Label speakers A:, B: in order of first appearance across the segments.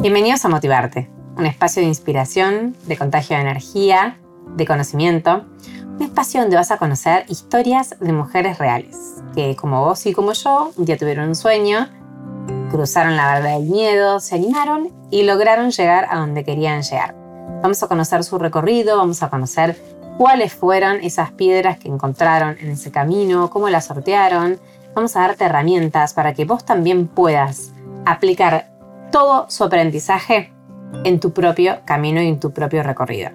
A: Bienvenidos a Motivarte, un espacio de inspiración, de contagio de energía, de conocimiento, un espacio donde vas a conocer historias de mujeres reales, que como vos y como yo, un día tuvieron un sueño, cruzaron la barrera del miedo, se animaron y lograron llegar a donde querían llegar. Vamos a conocer su recorrido, vamos a conocer cuáles fueron esas piedras que encontraron en ese camino, cómo las sortearon. Vamos a darte herramientas para que vos también puedas aplicar todo su aprendizaje en tu propio camino y en tu propio recorrido.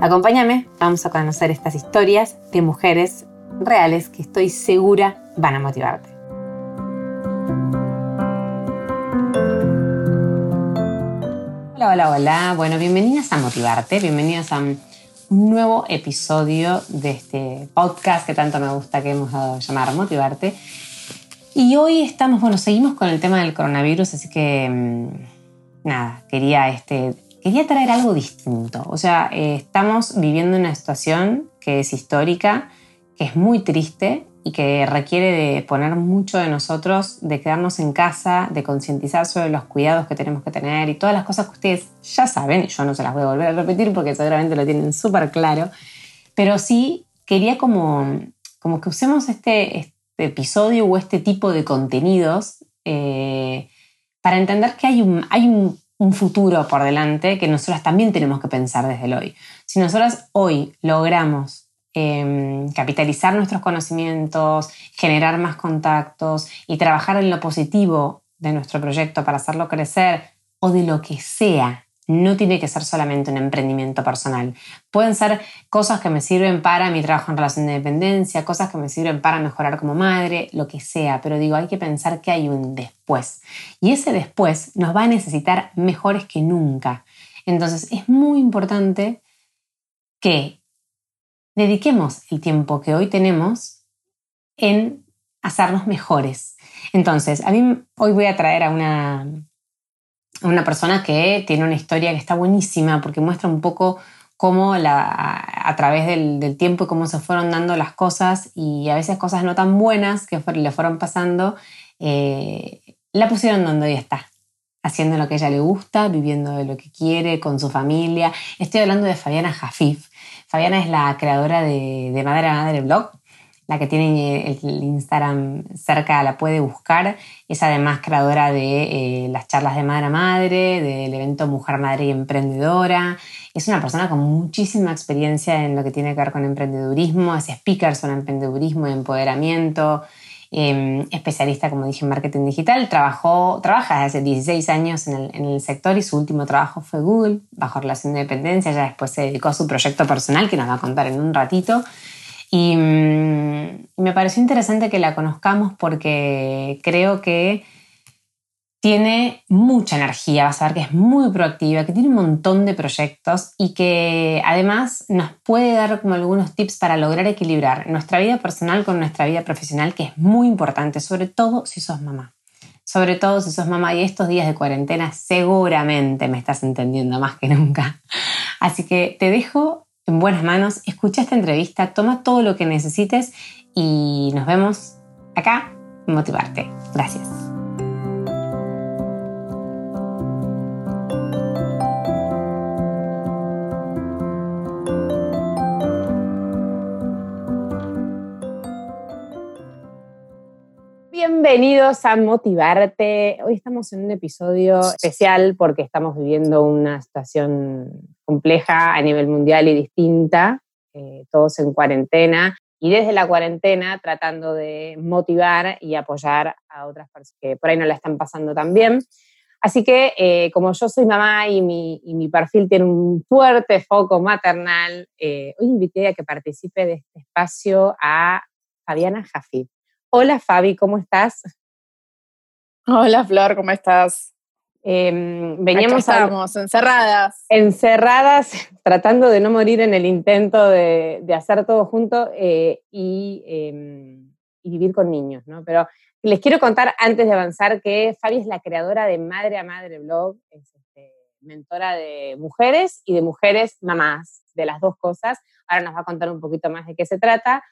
A: Acompáñame, vamos a conocer estas historias de mujeres reales que estoy segura van a motivarte. Hola, hola, hola. Bueno, bienvenidas a Motivarte, bienvenidas a un nuevo episodio de este podcast que tanto me gusta que hemos dado a llamar Motivarte. Y hoy estamos, bueno, seguimos con el tema del coronavirus, así que mm, nada, quería, este, quería traer algo distinto. O sea, eh, estamos viviendo una situación que es histórica, que es muy triste y que requiere de poner mucho de nosotros, de quedarnos en casa, de concientizar sobre los cuidados que tenemos que tener y todas las cosas que ustedes ya saben, yo no se las voy a volver a repetir porque seguramente lo tienen súper claro, pero sí quería como, como que usemos este episodio o este tipo de contenidos eh, para entender que hay, un, hay un, futuro por delante que nosotras también tenemos que pensar desde el hoy. Si nosotras hoy logramos em, capitalizar nuestros conocimientos, generar más contactos y trabajar en lo positivo de nuestro proyecto para hacerlo crecer o de lo que sea no tiene que ser solamente un emprendimiento personal. Pueden ser cosas que me sirven para mi trabajo en relación de dependencia, cosas que me sirven para mejorar como madre, lo que sea, pero digo, hay que pensar que hay un después. Y ese después nos va a necesitar mejores que nunca. Entonces es muy importante que dediquemos el tiempo que hoy tenemos en hacernos mejores. Entonces, a mí hoy voy a traer a una una persona que tiene una historia que está buenísima porque muestra un poco cómo a, través del, tiempo y cómo se fueron dando las cosas y a veces cosas no tan buenas que le fueron pasando, eh, la pusieron donde hoy está, haciendo lo que ella le gusta, viviendo de lo que quiere, con su familia. Estoy hablando de Fabiana Jafif. Fabiana es la creadora de, de Madre a Madre Blog, la que tiene el Instagram cerca la puede buscar. Es además creadora de eh, las charlas de madre a madre, del evento Mujer Madre y Emprendedora. Es una persona con muchísima experiencia en lo que tiene que ver con emprendedurismo, es speaker sobre emprendedurismo y empoderamiento. Em, especialista, como dije, en marketing digital, trabajó, trabaja desde hace 16 años en el, en el, sector y su último trabajo fue Google, bajo relación de dependencia. Ya después se dedicó a su proyecto personal, que nos va a contar en un ratito. Y mm, me pareció interesante que la conozcamos porque creo que tiene mucha energía, vas a ver que es muy proactiva, que tiene un montón de proyectos y que además nos puede dar como algunos tips para lograr equilibrar nuestra vida personal con nuestra vida profesional, que es muy importante, sobre todo si sos mamá. Sobre todo si sos mamá y estos días de cuarentena seguramente me estás entendiendo más que nunca. Así que te dejo en buenas manos, escucha esta entrevista, toma todo lo que necesites y nos vemos acá en Motivarte. Gracias. Bienvenidos a Motivarte. Hoy estamos en un episodio especial porque estamos viviendo una situación compleja a nivel mundial y distinta, eh, todos en cuarentena y desde la cuarentena tratando de motivar y apoyar a otras personas que por ahí no la están pasando tan bien. Así que eh, como yo soy mamá y mi, perfil tiene un fuerte foco maternal, eh, hoy invité a que participe de este espacio a Fabiana Jafid. Hola Fabi, ¿cómo estás?
B: Hola Flor, ¿cómo estás?
A: Em, veníamos
B: estábamos encerradas.
A: Encerradas, tratando de no morir en el intento de, hacer todo junto eh, em, y, vivir con niños, ¿no? Pero les quiero contar antes de avanzar que Fabi es la creadora de Madre a Madre Blog, es este, mentora de mujeres y de mujeres mamás, de las dos cosas. Ahora nos va a contar un poquito más de qué se trata.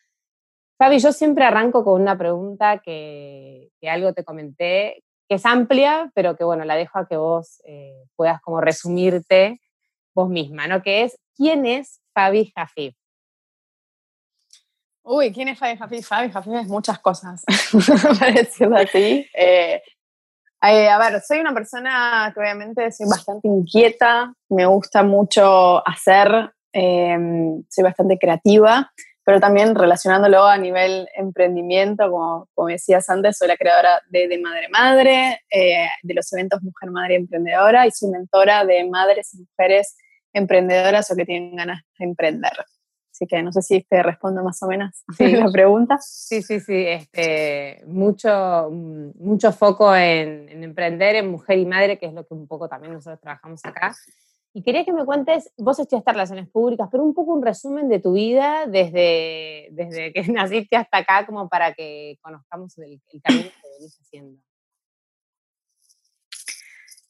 A: Fabi, yo siempre arranco con una pregunta que, que algo te comenté, que es amplia, pero que bueno, la dejo a que vos eh, puedas como resumirte vos misma, ¿no? Que es, ¿quién es Fabi Jafif?
B: Uy, ¿quién es Fabi Jafif? Fabi Jafif es muchas cosas, para decirlo así. Eh, eh, a ver, soy una persona que obviamente soy bastante inquieta, me gusta mucho hacer, em, soy bastante creativa, pero también relacionándolo a nivel emprendimiento, como, como decías antes, soy la creadora de, de Madre Madre, eh, de los eventos Mujer Madre Emprendedora y soy mentora de madres y mujeres emprendedoras o que tienen ganas de emprender. Así que no sé si te respondo más o menos la pregunta.
A: Sí, sí, sí. Este, mucho, mucho foco en, en, emprender, en mujer y madre, que es lo que un poco también nosotros trabajamos acá. Y quería que me cuentes, vos estudiaste relaciones públicas, pero un poco un resumen de tu vida desde, desde que naciste hasta acá, como para que conozcamos el, el camino que venís haciendo.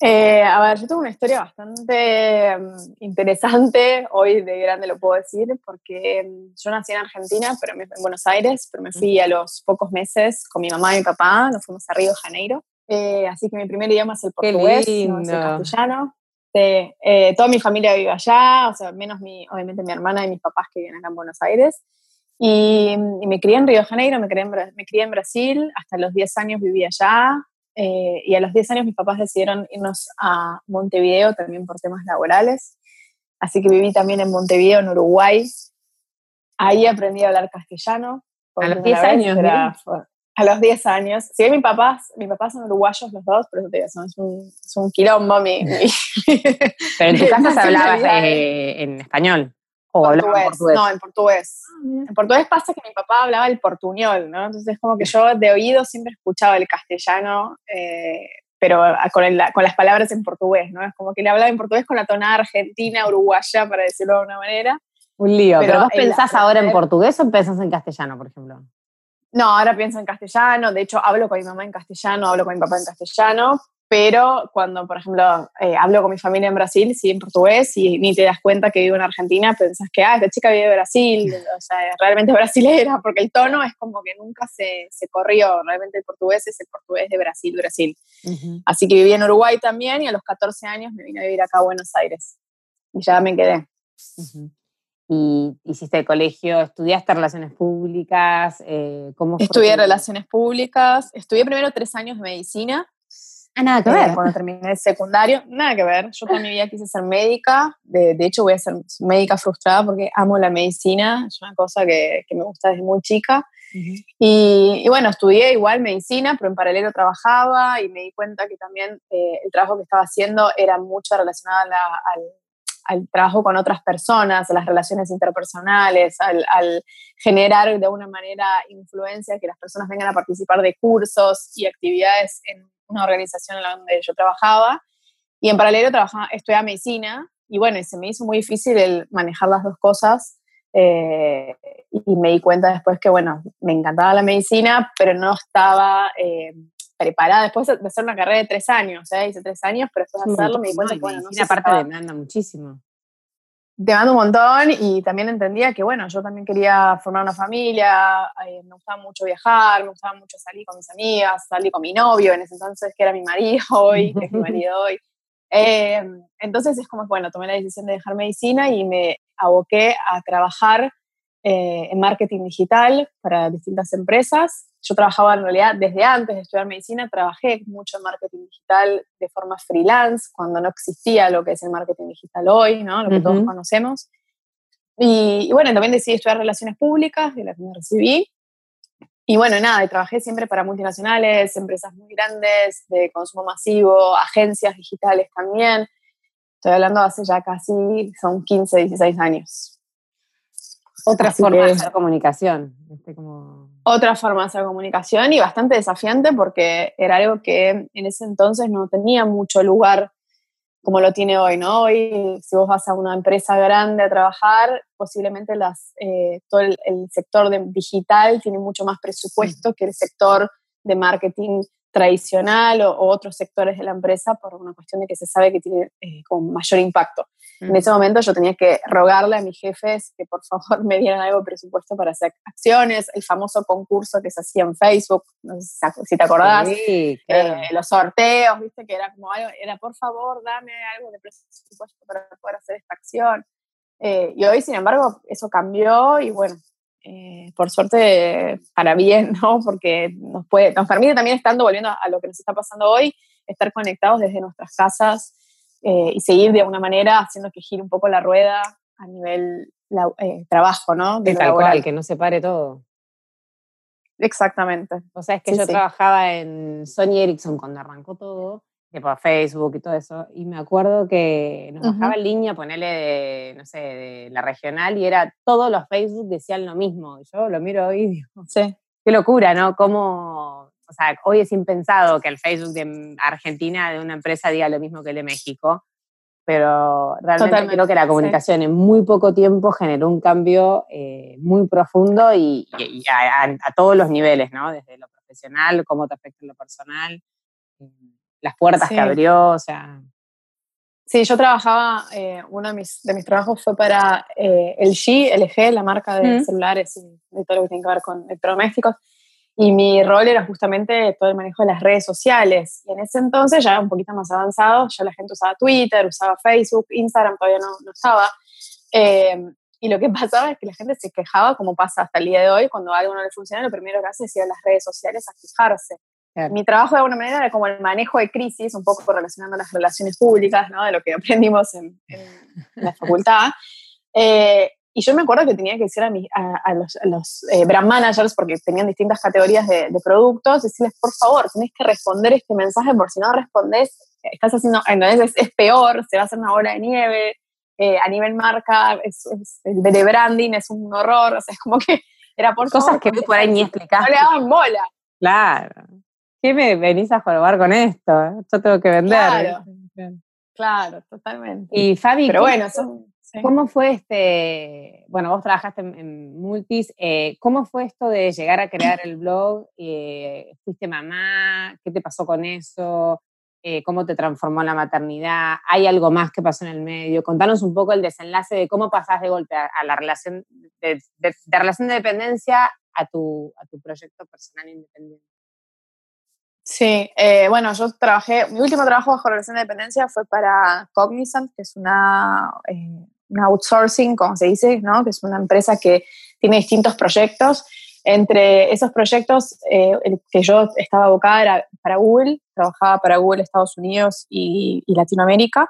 B: Eh, a ver, yo tengo una historia bastante um, interesante, hoy de grande lo puedo decir, porque um, yo nací en Argentina, pero me, en Buenos Aires, pero me fui a los pocos meses con mi mamá y mi papá, nos fuimos a Río de Janeiro, eh, así que mi primer idioma es el portugués, no es el castellano. Eh, toda mi familia vive allá, o sea, menos mi, obviamente mi hermana y mis papás que viven acá en Buenos Aires. Y, y me crié en Río de Janeiro, me crié en, me crié en Brasil, hasta los 10 años viví allá. Eh, y a los 10 años mis papás decidieron irnos a Montevideo también por temas laborales. Así que viví también en Montevideo, en Uruguay. Ahí aprendí a hablar castellano.
A: A los 10 años,
B: era, a los 10 años. Si bien mis papás, mis papás son uruguayos los dos, pero te digo, son, es, un, es un quilombo mi,
A: Pero en tu casa se hablaba eh, en español. ¿O
B: portugués. En portugués? No, en portugués. Ah, en portugués pasa que mi papá hablaba el portuñol, ¿no? Entonces como que yo de oído siempre escuchaba el castellano, eh, pero con, el, con, las palabras en portugués, ¿no? Es como que le hablaba en portugués con la tonada argentina, uruguaya, para decirlo de una manera.
A: Un lío, pero, pero vos pensás ahora en portugués o pensás en castellano, por ejemplo?
B: No, ahora pienso en castellano, de hecho hablo con mi mamá en castellano, hablo con mi papá en castellano, pero cuando, por ejemplo, eh, hablo con mi familia en Brasil, sí en portugués, y ni te das cuenta que vivo en Argentina, pensás que, ah, esta chica vive en Brasil, o sea, realmente brasilera, porque el tono es como que nunca se, se corrió, realmente el portugués es el portugués de Brasil, Brasil. Así que viví en Uruguay también, y a los 14 años me vine a vivir acá a Buenos Aires, y ya me quedé
A: y hiciste el colegio, estudiaste relaciones públicas,
B: eh, ¿cómo Estudié relaciones públicas, estudié primero tres años de medicina.
A: Ah, nada que ver.
B: Eh, cuando terminé el secundario, nada que ver. Yo toda mi vida quise ser médica, de, de, hecho voy a ser médica frustrada porque amo la medicina, es una cosa que, que me gusta desde muy chica. y, y, bueno, estudié igual medicina, pero en paralelo trabajaba y me di cuenta que también eh, el trabajo que estaba haciendo era mucho relacionado a la, al al trabajo con otras personas, a las relaciones interpersonales, al, generar de alguna manera influencia, que las personas vengan a participar de cursos y actividades en una organización en la donde yo trabajaba. Y en paralelo trabajaba, estudiaba medicina y bueno, se me hizo muy difícil el manejar las dos cosas. Eh, y me di cuenta después que, bueno, me encantaba la medicina, pero no estaba eh, preparada después de hacer una carrera de tres años, ¿eh? hice tres años, pero después de hacerlo me di cuenta que, bueno, no
A: sé aparte si demanda muchísimo.
B: Demanda un montón y también entendía que, bueno, yo también quería formar una familia, eh, me gustaba mucho viajar, me gustaba mucho salir con mis amigas, salir con mi novio en ese entonces, que era mi marido hoy, que es mi marido hoy. Eh, entonces es como, bueno, tomé la decisión de dejar medicina y me aboqué a trabajar eh, en marketing digital para distintas empresas. Yo trabajaba en realidad desde antes de estudiar medicina, trabajé mucho en marketing digital de forma freelance, cuando no existía lo que es el marketing digital hoy, ¿no? lo que todos conocemos. Y, y, bueno, también decidí estudiar relaciones públicas, de las que me recibí. Y bueno, nada, y trabajé siempre para multinacionales, empresas muy grandes, de consumo masivo, agencias digitales también. Estoy hablando hace ya casi, son 15, 16 años.
A: Otra forma de comunicación. Este como...
B: Otra forma de hacer comunicación y bastante desafiante porque era algo que en ese entonces no tenía mucho lugar como lo tiene hoy, ¿no? Hoy, si vos vas a una empresa grande a trabajar, posiblemente las, eh, todo el, el, sector de digital tiene mucho más presupuesto que el sector de marketing tradicional o, o, otros sectores de la empresa por una cuestión de que se sabe que tiene eh, con mayor impacto. En ese momento yo tenía que rogarle a mis jefes que por favor me dieran algo de presupuesto para hacer acciones, el famoso concurso que se hacía en Facebook, no sé si te acordás, eh, los sorteos, viste, que era como algo, era por favor dame algo de presupuesto para poder hacer esta acción. Eh, y hoy, sin embargo, eso cambió y bueno, eh, por suerte para bien, ¿no? Porque nos, puede, nos permite también, estando volviendo a lo que nos está pasando hoy, estar conectados desde nuestras casas eh, y seguir de alguna manera haciendo que gire un poco la rueda a nivel trabajo, ¿no?
A: De tal cual, que no se pare todo.
B: Exactamente.
A: O sea, es que yo trabajaba en Sony Ericsson cuando arrancó todo por Facebook y todo eso, y me acuerdo que nos bajaba en línea, ponerle de, no sé, de la regional, y era, todos los Facebook decían lo mismo, yo lo miro hoy y digo,
B: sí.
A: qué locura, ¿no? Como, o sea, hoy es impensado que el Facebook de Argentina, de una empresa, diga lo mismo que el de México, pero realmente creo que la comunicación en muy poco tiempo generó un cambio eh, muy profundo y, a, todos los niveles, ¿no? Desde lo profesional, cómo te afecta en lo personal. Eh, las puertas que abrió, o sea.
B: Sí, yo trabajaba, eh, uno de mis, de mis trabajos fue para eh, LG, LG, la marca de celulares y de todo lo que tiene que ver con electrodomésticos. Y mi rol era justamente todo el manejo de las redes sociales. Y en ese entonces, ya un poquito más avanzado, ya la gente usaba Twitter, usaba Facebook, Instagram todavía no, no estaba. Em, y lo que pasaba es que la gente se quejaba, como pasa hasta el día de hoy, cuando algo no le funciona, lo primero que hace es ir a las redes sociales a quejarse. Mi trabajo de alguna manera era como el manejo de crisis, un poco relacionando las relaciones públicas, ¿no? de lo que aprendimos en, la facultad. Eh, y yo me acuerdo que tenía que decir a, a, los, eh, brand managers, porque tenían distintas categorías de, productos, decirles, por favor, tenés que responder este mensaje, por si no respondes, estás haciendo, entonces es, peor, se va a hacer una bola de nieve, eh, a nivel marca, es, el de branding es un horror, o sea, es como que era por
A: cosas que por ahí ni explicaste.
B: No le daban bola.
A: Claro. ¿qué me venís a jugar con esto? Yo tengo que vender.
B: Claro, totalmente.
A: Y Fabi,
B: Pero bueno,
A: ¿cómo fue este, bueno, vos trabajaste en, Multis, eh, ¿cómo fue esto de llegar a crear el blog? Eh, ¿Fuiste mamá? ¿Qué te pasó con eso? Eh, ¿Cómo te transformó la maternidad? ¿Hay algo más que pasó en el medio? Contanos un poco el desenlace de cómo pasás de golpe a, la relación de, relación de dependencia a tu, a tu proyecto personal independiente.
B: Sí, eh, bueno, yo trabajé, mi último trabajo bajo relación de dependencia fue para Cognizant, que es una, eh, outsourcing, como se dice, ¿no? que es una empresa que tiene distintos proyectos. Entre esos proyectos, eh, el que yo estaba abocada era para Google, trabajaba para Google Estados Unidos y, Latinoamérica.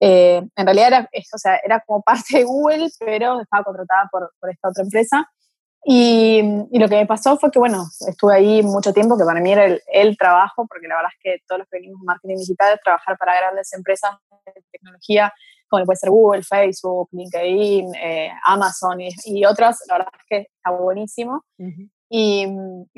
B: en realidad era, o sea, era como parte de Google, pero estaba contratada por, esta otra empresa. Y, lo que me pasó fue que, bueno, estuve ahí mucho tiempo, que para mí era el, trabajo, porque la verdad es que todos los que venimos en marketing digital, trabajar para grandes empresas de tecnología, como puede ser Google, Facebook, LinkedIn, eh, Amazon y, otras, la verdad es que está buenísimo. y,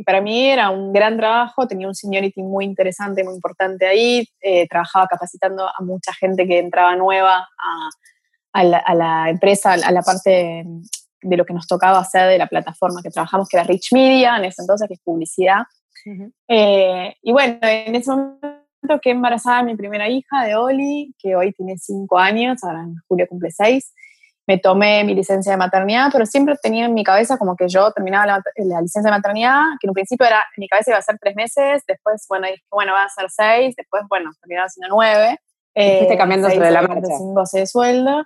B: para mí era un gran trabajo, tenía un seniority muy interesante, muy importante ahí, eh, trabajaba capacitando a mucha gente que entraba nueva a, a, la, a la, empresa, a la parte de lo que nos tocaba hacer de la plataforma que trabajamos, que era Rich Media, en ese entonces, que es publicidad. Eh, y bueno, en ese momento que embarazada mi primera hija de Oli, que hoy tiene cinco años, ahora en julio cumple seis, me tomé mi licencia de maternidad, pero siempre tenía en mi cabeza como que yo terminaba la, licencia de maternidad, que en un principio era, en mi cabeza iba a ser tres meses, después, bueno, dije, bueno, va a ser seis, después, bueno, terminaba siendo nueve.
A: Eh, cambiando sobre la marcha.
B: Cinco de sueldo.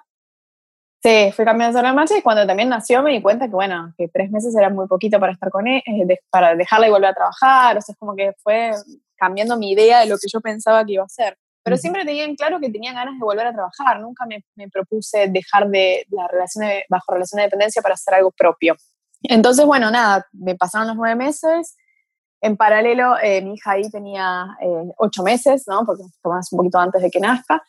B: Sí, fui cambiando sobre la marcha y cuando también nació me di cuenta que, bueno, que tres meses era muy poquito para estar con él, eh, para dejarla y volver a trabajar, o sea, es como que fue cambiando mi idea de lo que yo pensaba que iba a hacer. Pero siempre tenía en claro que tenía ganas de volver a trabajar, nunca me, me propuse dejar de la relación bajo relación de dependencia para hacer algo propio. Entonces, bueno, nada, me pasaron los nueve meses, en paralelo, eh, mi hija ahí tenía eh, ocho meses, ¿no? Porque tomamos un poquito antes de que nazca.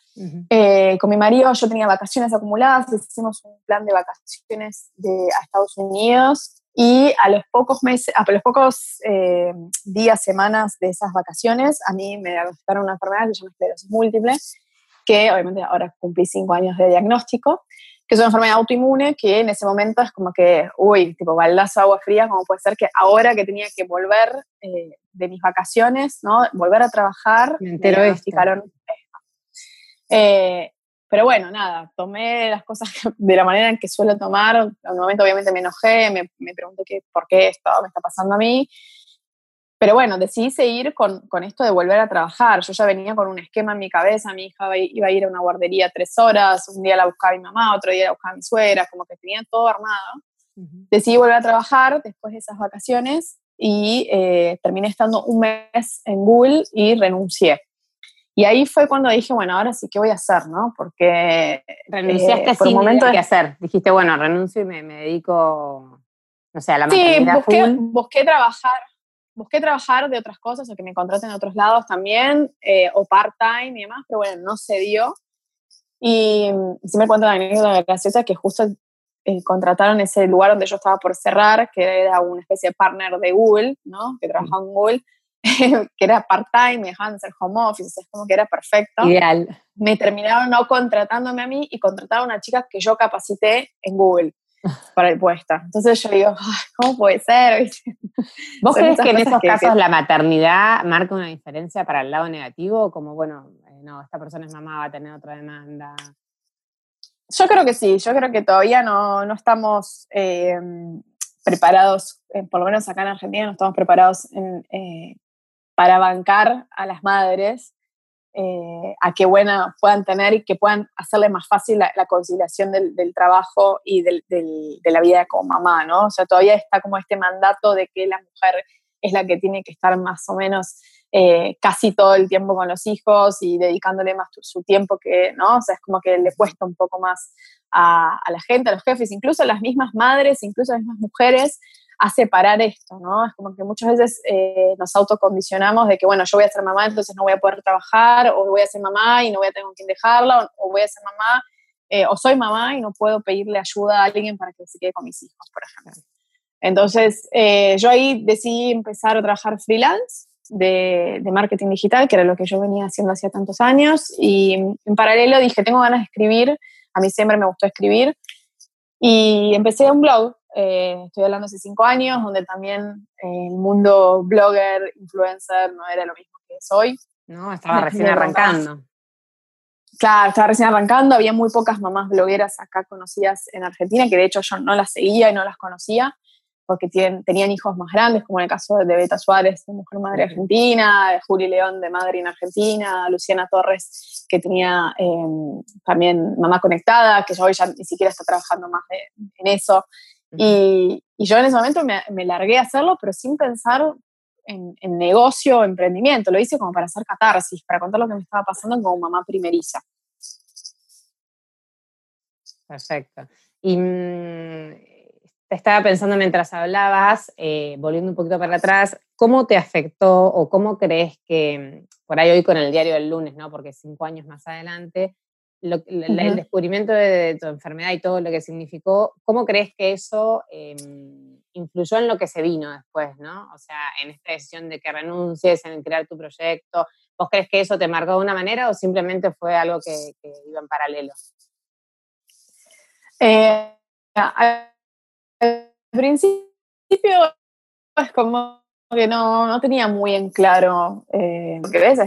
B: Eh, con mi marido yo tenía vacaciones acumuladas, hicimos un plan de vacaciones de, a Estados Unidos y a los pocos meses, a los pocos días, semanas de esas vacaciones, a mí me diagnosticaron una enfermedad que se llama esclerosis múltiple, que obviamente ahora cumplí cinco años de diagnóstico que es una enfermedad autoinmune que en ese momento es como que, uy, tipo baldazo agua fría, como puede ser que ahora que tenía que volver eh, de mis vacaciones, ¿no? Volver a trabar,
A: me entero
B: diagnosticaron eh, pero bueno, nada, tomé las cosas de la manera en que suelo tomar. En un momento obviamente me enojé, me, me pregunté qué, por qué esto me está pasando a mí. Pero bueno, decidí seguir con, con, esto de volver a trabajar. Yo ya venía con un esquema en mi cabeza, mi hija iba a ir a una guardería tres horas, un día la buscaba mi mamá, otro día la buscaba mi suegra, como que tenía todo armado. Decidí volver a trabajar después de esas vacaciones y eh, terminé estando un mes en Google y renuncié. Y ahí fue cuando dije, bueno, ahora sí, ¿qué voy a hacer? ¿no? Porque...
A: Renunciaste eh, por un momento de... qué hacer. Dijiste, bueno, renuncio y me, me dedico, no sé, a la
B: Sí, busqué, busqué trabajar busqué trabajar de otras cosas o que me contraten en otros lados también, eh, o part-time y demás, pero bueno, no se dio. Y, sí me cuento la anécdota graciosa que justo eh, contrataron ese lugar donde yo estaba por cerrar, que era una especie de partner de Google, ¿no? Que trabajaba en Google, que era part-time, me dejaban hacer home office, es como que era perfecto.
A: Ideal.
B: Me terminaron no contratándome a mí y contrataron a una chica que yo capacité en Google para el puesto. Entonces yo digo, ¿cómo puede ser?
A: ¿Vos crees que en esos casos la maternidad marca una diferencia para el lado negativo? Como, bueno, eh, no, esta persona es mamá, va a tener otra demanda.
B: Yo creo que sí, yo creo que todavía no, no estamos eh, preparados, eh, por lo menos acá en Argentina, no estamos preparados para bancar a las madres eh, a qué buena puedan tener y que puedan hacerle más fácil la, conciliación del, trabajo y del, de la vida como mamá, ¿no? O sea, todavía está como este mandato de que la mujer es la que tiene que estar más o menos eh, casi todo el tiempo con los hijos y dedicándole más su tiempo que, ¿no? O sea, es como que le cuesta un poco más a, la gente, a los jefes, incluso a las mismas madres, incluso a las mismas mujeres, a separar esto, ¿no? Es como que muchas veces eh, nos autocondicionamos de que, bueno, yo voy a ser mamá, entonces no voy a poder trabajar, o voy a ser mamá y no voy a tener con quién dejarla, o, voy a ser mamá, eh, o soy mamá y no puedo pedirle ayuda a alguien para que se quede con mis hijos, por ejemplo. Entonces, eh, yo ahí decidí empezar a trabajar freelance de, de, marketing digital, que era lo que yo venía haciendo hacía tantos años, y en paralelo dije, tengo ganas de escribir, a mí siempre me gustó escribir, y empecé un blog eh, estoy hablando hace cinco años, donde también el mundo blogger, influencer, no era lo mismo que es hoy.
A: No, estaba recién arrancando.
B: Claro, estaba recién arrancando, había muy pocas mamás blogueras acá conocidas en Argentina, que de hecho yo no las seguía y no las conocía, porque tienen, tenían hijos más grandes, como en el caso de Beta Suárez, de Mujer Madre Argentina, de Juli León, de Madre en Argentina, Luciana Torres, que tenía em, también Mamá Conectada, que hoy ya ni siquiera está trabajando más en eso. Y, yo en ese momento me, me, largué a hacerlo, pero sin pensar en, en, negocio o emprendimiento. Lo hice como para hacer catarsis, para contar lo que me estaba pasando como mamá primeriza.
A: Perfecto. Y mm, estaba pensando mientras hablabas, eh, volviendo un poquito para atrás, ¿cómo te afectó o cómo crees que, por ahí hoy con el diario del lunes, ¿no? porque cinco años más adelante, el descubrimiento de, tu enfermedad y todo lo que significó, ¿cómo crees que eso em, influyó en lo que se vino después, ¿no? O sea, en esta decisión de que renuncies, en crear tu proyecto, ¿vos crees que eso te marcó de una manera o simplemente fue algo que, iba en paralelo?
B: Eh, al principio es como que no, no tenía muy en claro, eh, porque ves,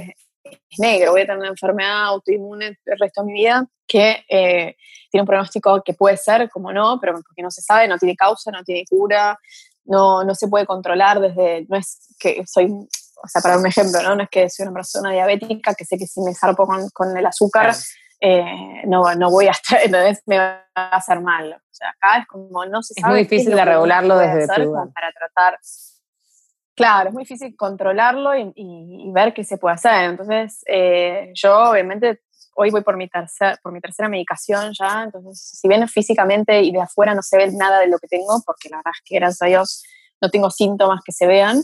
B: es negro, voy a tener una enfermedad autoinmune el resto de mi vida que eh, tiene un pronóstico que puede ser, como no, pero porque no se sabe, no tiene causa, no tiene cura, no, no se puede controlar desde, no es que soy, o sea, para un ejemplo, ¿no? No es que soy una persona diabética que sé que si me zarpo con, con el azúcar, eh, no, no voy a estar, entonces me va a hacer mal. O sea, acá es como no se sabe.
A: Es muy difícil de regularlo desde tu
B: para tratar Claro, es muy difícil controlarlo y, ver qué se puede hacer. Entonces, eh, yo obviamente hoy voy por mi, tercer, por mi tercera medicación ya, entonces si bien físicamente y de afuera no se ve nada de lo que tengo, porque la verdad es que gracias a Dios no tengo síntomas que se vean,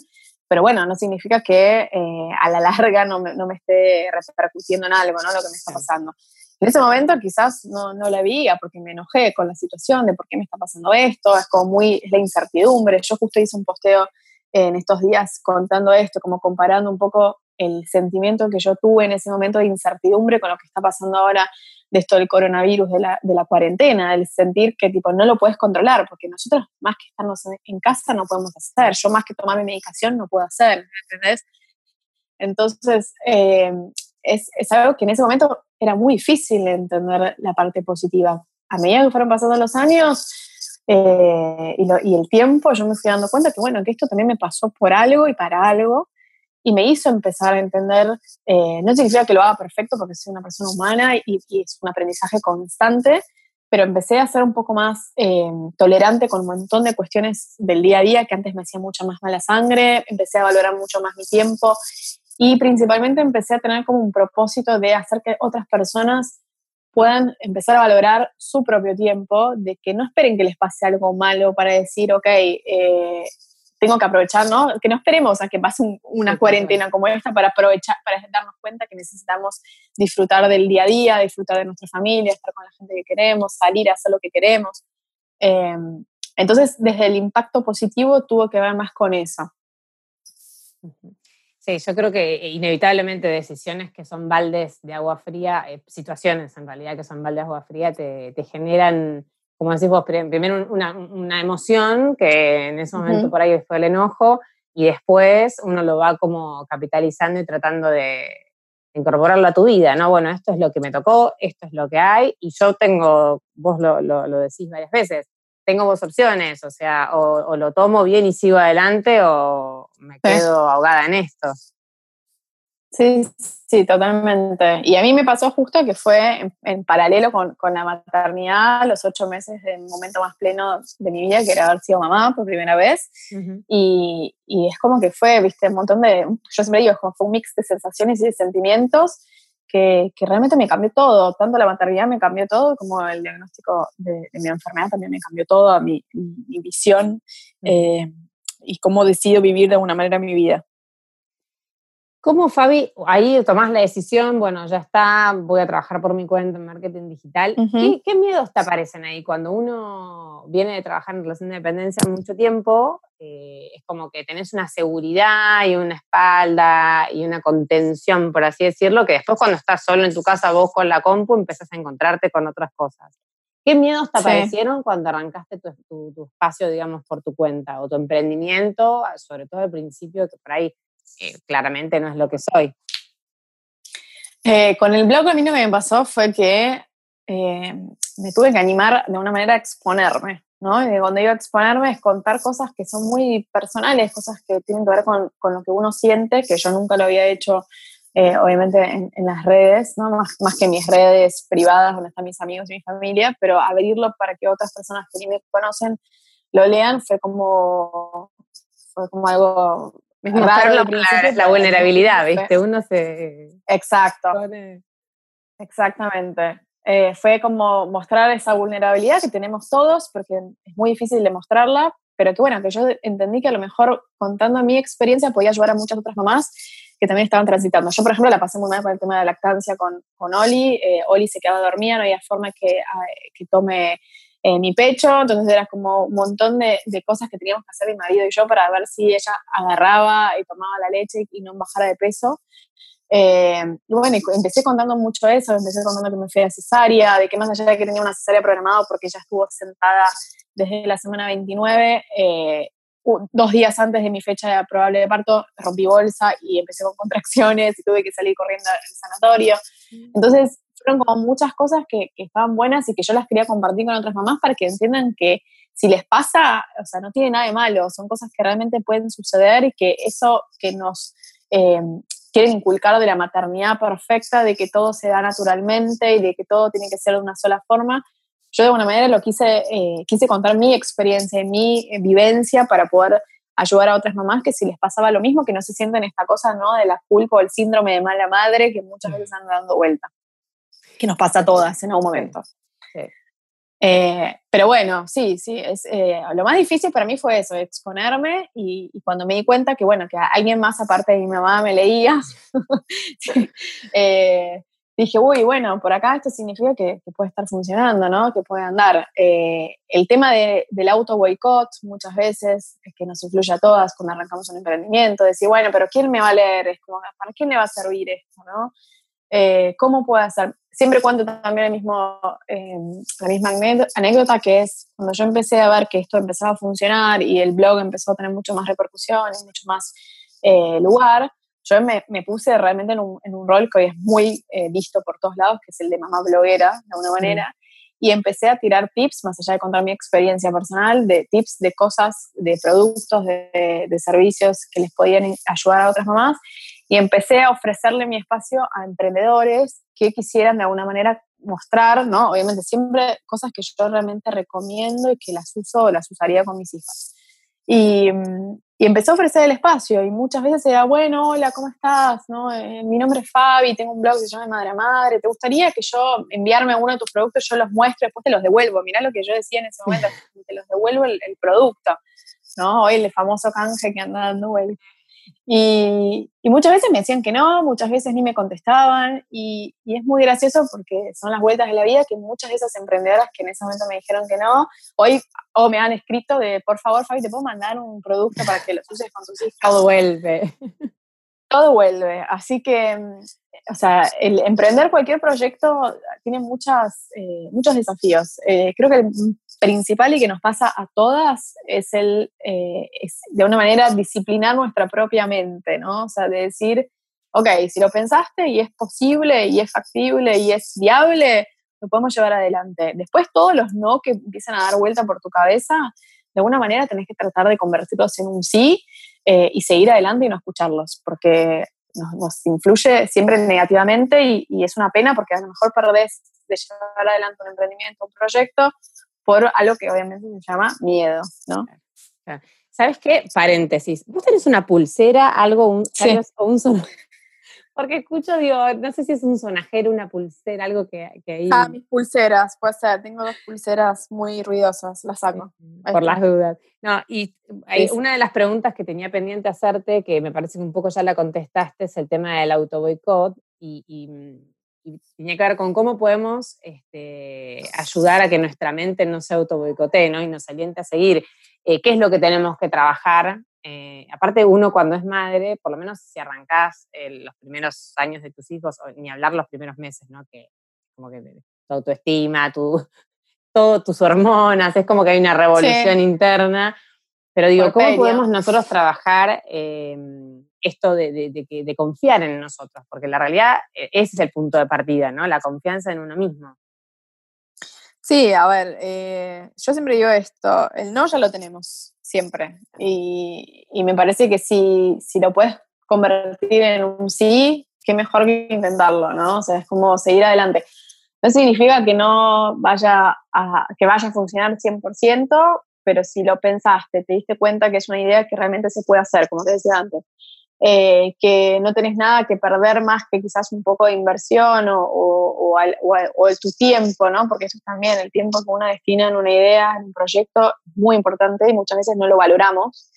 B: pero bueno, no significa que eh, a la larga no me, no me, esté repercutiendo en algo, ¿no? Lo que me está pasando. En ese momento quizás no, no la veía porque me enojé con la situación de por qué me está pasando esto, es como muy, es la incertidumbre. Yo justo hice un posteo en estos días contando esto, como comparando un poco el sentimiento que yo tuve en ese momento de incertidumbre con lo que está pasando ahora de esto del coronavirus, de la, de la cuarentena, el sentir que tipo no lo puedes controlar, porque nosotros más que estarnos en, casa no podemos hacer, yo más que tomar mi medicación no puedo hacer, ¿entendés? Entonces, eh, es, es, algo que en ese momento era muy difícil entender la parte positiva. A medida que fueron pasando los años eh, y, el tiempo, yo me fui dando cuenta que, bueno, que esto también me pasó por algo y para algo, y me hizo empezar a entender, eh, no significa que lo haga perfecto porque soy una persona humana y, y es un aprendizaje constante, pero empecé a ser un poco más eh, tolerante con un montón de cuestiones del día a día que antes me hacía mucha más mala sangre, empecé a valorar mucho más mi tiempo y principalmente empecé a tener como un propósito de hacer que otras personas puedan empezar a valorar su propio tiempo, de que no esperen que les pase algo malo para decir, ok, eh, tengo que aprovechar, ¿no? Que no esperemos a que pase una cuarentena como esta para aprovechar, para darnos cuenta que necesitamos disfrutar del día a día, disfrutar de nuestra familia, estar con la gente que queremos, salir a hacer lo que queremos. Em, entonces, desde el impacto positivo tuvo que ver más con eso.
A: Sí, yo creo que inevitablemente decisiones que son baldes de agua fría, eh, situaciones en realidad que son baldes de agua fría, te, te generan como decís vos, primero una, una emoción, que en ese momento por ahí fue el enojo, y después uno lo va como capitalizando y tratando de incorporarlo a tu vida, ¿no? Bueno, esto es lo que me tocó, esto es lo que hay, y yo tengo, vos lo, lo, decís varias veces, tengo dos opciones, o sea, o, lo tomo bien y sigo adelante, o me quedo ahogada en esto.
B: Sí, sí, totalmente. Y a mí me pasó justo que fue en, paralelo con, con, la maternidad, los ocho meses del momento más pleno de mi vida, que era haber sido mamá por primera vez. y, y, es como que fue, viste, un montón de, yo siempre digo, fue un mix de sensaciones y de sentimientos que, que, realmente me cambió todo. Tanto la maternidad me cambió todo, como el diagnóstico de, mi enfermedad también me cambió todo, mi, mi, visión eh, y cómo decido vivir de alguna manera mi vida.
A: ¿Cómo, Fabi, ahí tomás la decisión, bueno, ya está, voy a trabajar por mi cuenta en marketing digital? ¿Qué, miedos te aparecen ahí cuando uno viene de trabajar en relación de dependencia mucho tiempo? Eh, es como que tenés una seguridad y una espalda y una contención, por así decirlo, que después cuando estás solo en tu casa, vos con la compu, empezás a encontrarte con otras cosas. ¿Qué miedos te aparecieron cuando arrancaste tu, tu, espacio, digamos, por tu cuenta o tu emprendimiento, sobre todo al principio, que por ahí claramente no es lo que soy.
B: Eh, con el blog a mí lo que me pasó fue que eh, me tuve que animar de una manera a exponerme, ¿no? Y cuando a exponerme es contar cosas que son muy personales, cosas que tienen que ver con, lo que uno siente, que yo nunca lo había hecho, eh, obviamente, en, en, las redes, ¿no? Más, más, que mis redes privadas donde están mis amigos y mi familia, pero abrirlo para que otras personas que ni me conocen lo lean fue como, fue como algo
A: es la, la, vulnerabilidad, ¿viste? Uno se...
B: Exacto. Exactamente. Eh, fue como mostrar esa vulnerabilidad que tenemos todos, porque es muy difícil demostrarla, pero que bueno, que yo entendí que a lo mejor contando mi experiencia podía ayudar a muchas otras mamás que también estaban transitando. Yo, por ejemplo, la pasé muy mal con el tema de la lactancia con, con Oli. Eh, Oli se quedaba dormida, no había forma que, ah, que tome en mi pecho, entonces era como un montón de, de, cosas que teníamos que hacer mi marido y yo para ver si ella agarraba y tomaba la leche y no bajara de peso. Eh, y bueno, empecé contando mucho eso, empecé contando que me fui a cesárea, de que más allá de que tenía una cesárea programada porque ella estuvo sentada desde la semana 29, eh, dos días antes de mi fecha probable de parto, rompí bolsa y empecé con contracciones y tuve que salir corriendo al sanatorio. Mm. Entonces, fueron como muchas cosas que, que, estaban buenas y que yo las quería compartir con otras mamás para que entiendan que si les pasa, o sea, no tiene nada de malo, son cosas que realmente pueden suceder y que eso que nos eh, quieren inculcar de la maternidad perfecta, de que todo se da naturalmente y de que todo tiene que ser de una sola forma, yo de alguna manera lo quise, eh, quise contar mi experiencia, mi vivencia para poder ayudar a otras mamás que si les pasaba lo mismo, que no se sienten esta cosa, ¿no? De la culpa o el síndrome de mala madre que muchas veces han dando vuelta que nos pasa a todas en algún momento. Eh, pero bueno, sí, sí, es, eh, lo más difícil para mí fue eso, exponerme y, cuando me di cuenta que, bueno, que alguien más aparte de mi mamá me leía, eh, dije, uy, bueno, por acá esto significa que, puede estar funcionando, ¿no? Que puede andar. el tema del auto boicot muchas veces es que nos influye a todas cuando arrancamos un emprendimiento, decir, bueno, pero ¿quién me va a leer? Es como, ¿para quién le va a servir esto, no? ¿Cómo puede hacer? siempre cuento también el mismo, eh, la misma anécdota que es cuando yo empecé a ver que esto empezaba a funcionar y el blog empezó a tener mucho más repercusión y mucho más eh, lugar, yo me, me puse realmente en un, en un, rol que hoy es muy eh, visto por todos lados, que es el de mamá bloguera, de alguna manera, y empecé a tirar tips, más allá de contar mi experiencia personal, de tips de cosas, de productos, de, de servicios que les podían ayudar a otras mamás, y empecé a ofrecerle mi espacio a emprendedores que quisieran de alguna manera mostrar, ¿no? Obviamente siempre cosas que yo realmente recomiendo y que las uso o las usaría con mis hijas. Y, y empecé a ofrecer el espacio y muchas veces era, bueno, hola, ¿cómo estás? ¿No? Eh, mi nombre es Fabi, tengo un blog que se llama Madre a Madre, ¿te gustaría que yo enviarme uno de tus productos, yo los muestro, después te los devuelvo? Mirá lo que yo decía en ese momento, te los devuelvo el, el producto, ¿no? Hoy el famoso canje que anda dando vueltas. Y, y, muchas veces me decían que no, muchas veces ni me contestaban y, y, es muy gracioso porque son las vueltas de la vida que muchas de esas emprendedoras que en ese momento me dijeron que no, hoy o me han escrito de, por favor, Fabi, ¿te puedo mandar un producto para que lo uses con tus hijos?
A: Todo vuelve.
B: Todo vuelve. Así que, o sea, el emprender cualquier proyecto tiene muchas, eh, muchos desafíos. Eh, creo que el principal y que nos pasa a todas es el, eh, de una manera, disciplinar nuestra propia mente, ¿no? O sea, de decir, ok, si lo pensaste y es posible y es factible y es viable, lo podemos llevar adelante. Después todos los no que empiezan a dar vuelta por tu cabeza, de alguna manera tenés que tratar de convertirlos en un sí eh, y seguir adelante y no escucharlos, porque nos, nos influye siempre negativamente y, y, es una pena porque a lo mejor perdés de llevar adelante un emprendimiento, un proyecto, por algo que obviamente se llama miedo, ¿no?
A: ¿Sabes qué? Paréntesis. ¿Vos tenés una pulsera, algo, un, sí. o un son... Porque escucho, digo, no sé si es un sonajero, una pulsera, algo que, que ahí...
B: Ah, mis pulseras, puede ser. Tengo dos pulseras muy ruidosas, las saco.
A: Por las dudas. No, y hay, sí. una de las preguntas que tenía pendiente hacerte, que me parece que un poco ya la contestaste, es el tema del autoboicot. Y, y, y tenía que ver con cómo podemos este, ayudar a que nuestra mente no se autoboicotee ¿no? y nos aliente a seguir. Eh, ¿Qué es lo que tenemos que trabajar? Eh, aparte, uno cuando es madre, por lo menos si arrancás eh, los primeros años de tus hijos, o ni hablar los primeros meses, ¿no? Que como que tu autoestima, tu, todo, tus hormonas, es como que hay una revolución sí. interna. Pero digo, ¿cómo podemos nosotros trabajar eh, esto de, de, de, de, confiar en nosotros? Porque la realidad, eh, ese es el punto de partida, ¿no? La confianza en uno mismo.
B: Sí, a ver, eh, yo siempre digo esto, el no ya lo tenemos, siempre. Y, y me parece que si, si lo puedes convertir en un sí, qué mejor que intentarlo, ¿no? O sea, es como seguir adelante. No significa que no vaya a, que vaya a funcionar 100%, pero si lo pensaste, te diste cuenta que es una idea que realmente se puede hacer, como te decía antes, eh, que no tenés nada que perder más que quizás un poco de inversión o, o, o, al, o tu tiempo, ¿no? Porque eso también, el tiempo que uno destina en una idea, en un proyecto, es muy importante y muchas veces no lo valoramos.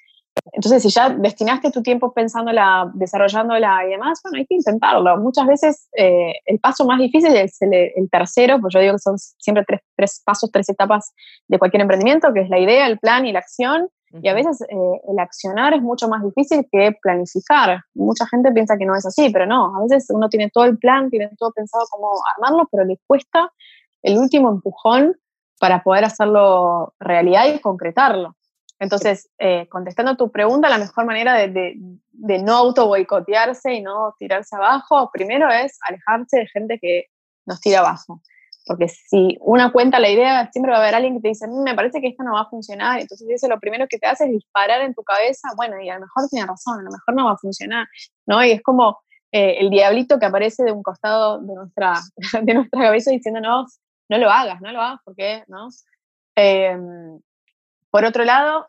B: Entonces, si ya destinaste tu tiempo pensándola, desarrollándola y demás, bueno, hay que intentarlo. Muchas veces eh, el paso más difícil es el, el, tercero, pues yo digo que son siempre tres, tres, pasos, tres etapas de cualquier emprendimiento, que es la idea, el plan y la acción. Y a veces eh, el accionar es mucho más difícil que planificar. Mucha gente piensa que no es así, pero no. A veces uno tiene todo el plan, tiene todo pensado cómo armarlo, pero le cuesta el último empujón para poder hacerlo realidad y concretarlo. Entonces, eh, contestando tu pregunta, la mejor manera de, de, de no auto boicotearse y no tirarse abajo, primero es alejarse de gente que nos tira abajo. Porque si una cuenta la idea, siempre va a haber alguien que te dice, mm, me parece que esto no va a funcionar. Entonces eso lo primero que te hace es disparar en tu cabeza, bueno, y a lo mejor tiene razón, a lo mejor no va a funcionar, ¿no? Y es como eh, el diablito que aparece de un costado de nuestra, de nuestra cabeza diciéndonos, no lo hagas, no lo hagas, porque, ¿no? Eh, por otro lado,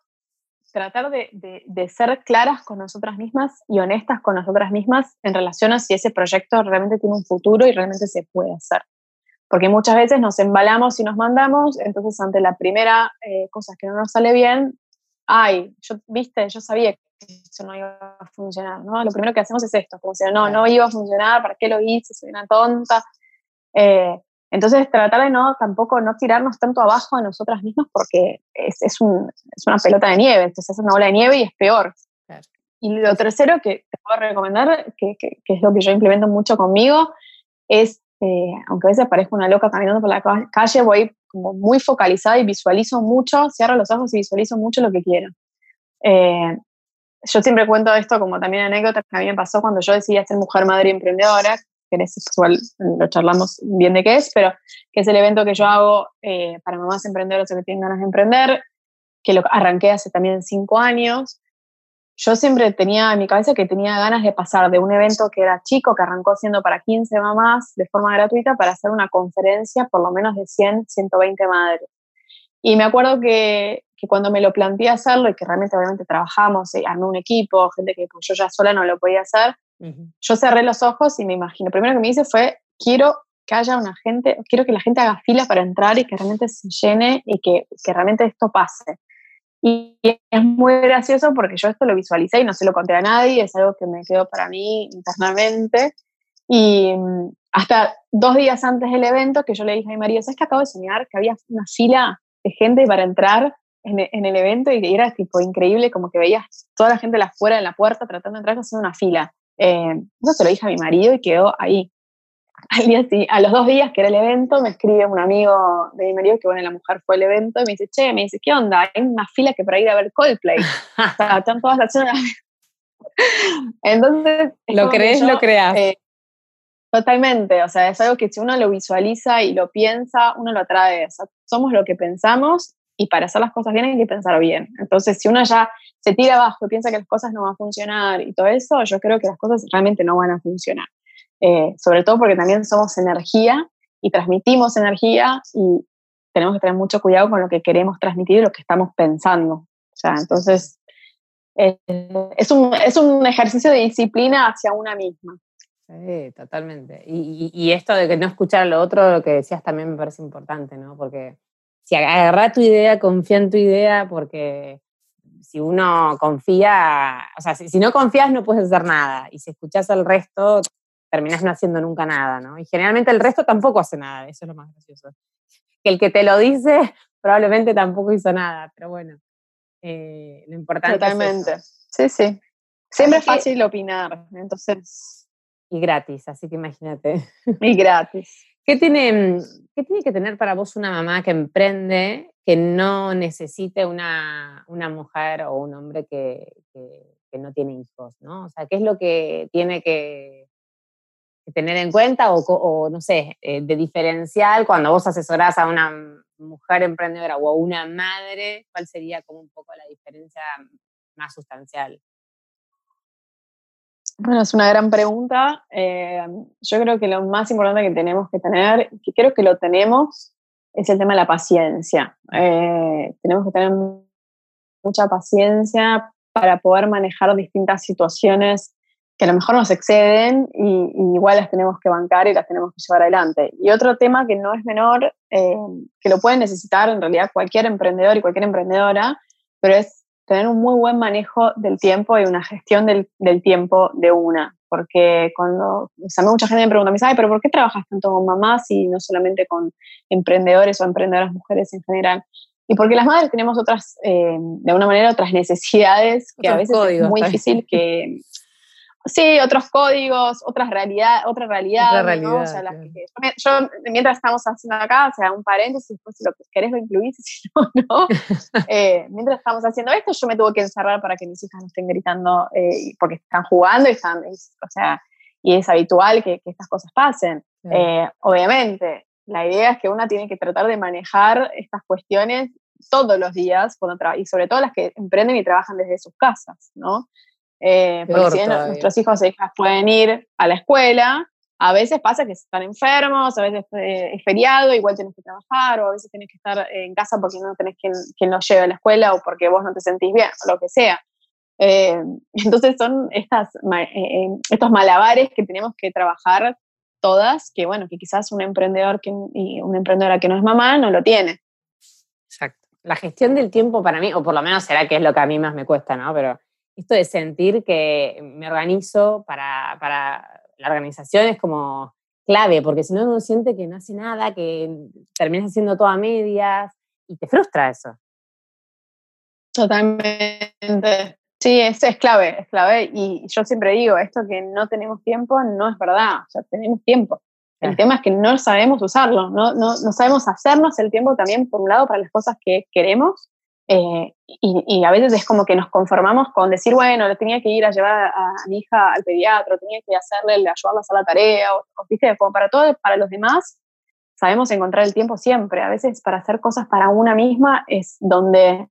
B: tratar de, de, ser claras con nosotras mismas y honestas con nosotras mismas en relación a si ese proyecto realmente tiene un futuro y realmente se puede hacer porque muchas veces nos embalamos y nos mandamos, entonces ante la primera eh, cosa que no nos sale bien, ay, yo, viste, yo sabía que eso no iba a funcionar, ¿no? Lo primero que hacemos es esto, como si no, no iba a funcionar, ¿para qué lo hice? Soy una tonta. Eh, entonces tratar de no, tampoco no tirarnos tanto abajo a nosotras mismas porque es, es, un, es una pelota de nieve, entonces es una ola de nieve y es peor. Claro. Y lo tercero que te puedo recomendar, que, que, que es lo que yo implemento mucho conmigo, es eh, aunque a veces parezco una loca caminando por la calle, voy como muy focalizada y visualizo mucho, cierro los ojos y visualizo mucho lo que quiero. Eh, yo siempre cuento esto como también anécdota que a mí me pasó cuando yo decidí ser mujer, madre y emprendedora, que igual lo charlamos bien de qué es, pero que es el evento que yo hago eh, para mamás emprendedoras que tienen ganas de emprender, que lo arranqué hace también cinco años. Yo siempre tenía en mi cabeza que tenía ganas de pasar de un evento que era chico, que arrancó siendo para 15 mamás de forma gratuita, para hacer una conferencia por lo menos de 100, 120 madres. Y me acuerdo que, que cuando me lo planteé hacerlo y que realmente obviamente trabajamos, eh, armé un equipo, gente que pues, yo ya sola no lo podía hacer, yo cerré los ojos y me imagino, lo primero que me hice fue, quiero que haya una gente, quiero que la gente haga fila para entrar y que realmente se llene y que, que realmente esto pase. Y es muy gracioso porque yo esto lo visualicé y no se lo conté a nadie, es algo que me quedó para mí internamente. Y mm, hasta dos días antes del evento que yo le dije a mi marido, ¿sabes que acabo de soñar que había una fila de gente para entrar en, en el evento y era tipo increíble, como que veías toda la gente afuera en la puerta tratando de entrar haciendo una fila? Eh, eso se lo dije a mi marido y quedó ahí. Al día, a los dos días que era el evento, me escribe un amigo de mi marido que, bueno, la mujer fue al evento y me dice, che, me dice, ¿qué onda? Hay una fila que para ir a ver Coldplay. o sea, están todas las Entonces...
A: Lo crees, lo creas. Eh,
B: totalmente, o sea, es algo que si uno lo visualiza y lo piensa, uno lo atrae. O sea, somos lo que pensamos y para hacer las cosas bien hay que pensar bien. Entonces, si uno ya se tira abajo y piensa que las cosas no van a funcionar y todo eso, yo creo que las cosas realmente no van a funcionar. Eh, sobre todo porque también somos energía y transmitimos energía y tenemos que tener mucho cuidado con lo que queremos transmitir y lo que estamos pensando. Entonces, eh, es, un, es un ejercicio de disciplina hacia una misma.
A: Sí, totalmente. Y, esto de que no escuchar lo otro, lo que decías también me parece importante, ¿no? Porque si agarra tu idea, confía en tu idea, porque si uno confía, o sea, si, no confías no puedes hacer nada, y si escuchas al resto, terminas no haciendo nunca nada, ¿no? Y generalmente el resto tampoco hace nada, eso es lo más gracioso. Que el que te lo dice probablemente tampoco hizo nada, pero bueno, eh, lo importante
B: Totalmente. es sí, sí. Siempre es fácil opinar, entonces...
A: Y gratis, así que imagínate.
B: Y gratis.
A: ¿Qué tiene, ¿Qué tiene que tener para vos una mamá que emprende que no necesite una, una mujer o un hombre que, que, no tiene hijos? ¿no? O sea, ¿qué es lo que tiene que, tener en cuenta o, no sé, eh, de diferencial cuando vos asesorás a una mujer emprendedora o a una madre? ¿Cuál sería como un poco la diferencia más sustancial?
B: Bueno, es una gran pregunta. Eh, yo creo que lo más importante que tenemos que tener, que creo que lo tenemos, es el tema de la paciencia. Eh, tenemos que tener mucha paciencia para poder manejar distintas situaciones que a lo mejor nos exceden y, igual las tenemos que bancar y las tenemos que llevar adelante. Y otro tema que no es menor, eh, que lo puede necesitar en realidad cualquier emprendedor y cualquier emprendedora, pero es tener un muy buen manejo del tiempo y una gestión del, del tiempo de una. Porque cuando, o sea, mucha gente me pregunta, me dice, Ay, pero ¿por qué trabajas tanto con mamás y no solamente con emprendedores o emprendedoras mujeres en general? Y porque las madres tenemos otras, eh, de alguna manera, otras necesidades que a veces es muy difícil que, Sí, otros códigos, otras realidad, otra realidad. ¿no? o sea, yo, mientras estamos haciendo acá, o sea, un paréntesis, pues, si lo querés lo incluís, si no, no. Eh, mientras estamos haciendo esto, yo me tuve que encerrar para que mis hijas no estén gritando eh, porque están jugando y están, o sea, y es habitual que, que estas cosas pasen. Eh, obviamente, la idea es que una tiene que tratar de manejar estas cuestiones todos los días cuando y sobre todo las que emprenden y trabajan desde sus casas, ¿no? Eh, porque si nuestros hijos e hijas pueden ir a la escuela, a veces pasa que están enfermos, a veces eh, es feriado, igual tienes que trabajar, o a veces tienes que estar en casa porque no tenés quien, quien los lleve a la escuela o porque vos no te sentís bien, o lo que sea. Eh, entonces son estas, estos malabares que tenemos que trabajar todas, que bueno, que quizás un emprendedor que, y una emprendedora que no es mamá no lo tiene.
A: Exacto. La gestión del tiempo para mí, o por lo menos será que es lo que a mí más me cuesta, ¿no? Pero esto de sentir que me organizo para, para la organización es como clave, porque si no uno siente que no hace nada, que terminas haciendo todo a medias y te frustra eso.
B: Totalmente. Sí, eso es clave, es clave. Y yo siempre digo, esto que no tenemos tiempo no es verdad, o sea, tenemos tiempo. El tema es que no sabemos usarlo, no, no, no sabemos hacernos el tiempo también, por un lado, para las cosas que queremos Eh, y, a veces es como que nos conformamos con decir, bueno, le tenía que ir a llevar a, mi hija al pediatra, tenía que hacerle, ayudarla a hacer la tarea, o, ¿viste? como para todo, para los demás, sabemos encontrar el tiempo siempre. A veces para hacer cosas para una misma es donde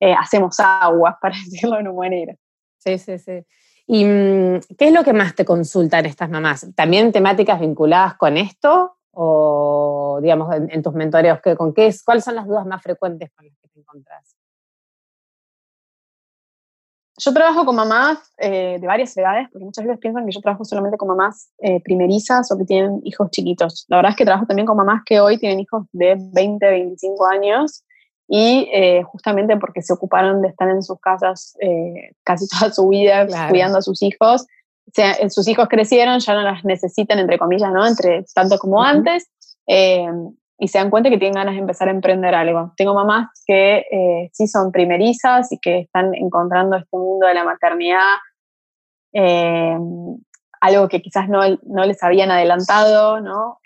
B: eh, hacemos agua, para decirlo de una manera.
A: Sí, sí, sí. ¿Y mm, qué es lo que más te consultan estas mamás? ¿También temáticas vinculadas con esto? ¿O, digamos, en, tus mentoreos, con qué es, cuáles son las dudas más frecuentes con las que te encontrás?
B: Yo trabajo con mamás eh, de varias edades, porque muchas veces piensan que yo trabajo solamente con mamás eh, primerizas o que tienen hijos chiquitos. La verdad es que trabajo también con mamás que hoy tienen hijos de 20, 25 años y eh, justamente porque se ocuparon de estar en sus casas eh, casi toda su vida cuidando a sus hijos. Sea, eh, sus hijos crecieron, ya no las necesitan, entre comillas, ¿no? Entre tanto como antes, y se dan cuenta que tienen ganas de empezar a emprender algo. Tengo mamás que sí son primerizas y que están encontrando este mundo de la maternidad, algo que quizás no, no, les habían adelantado, ¿no?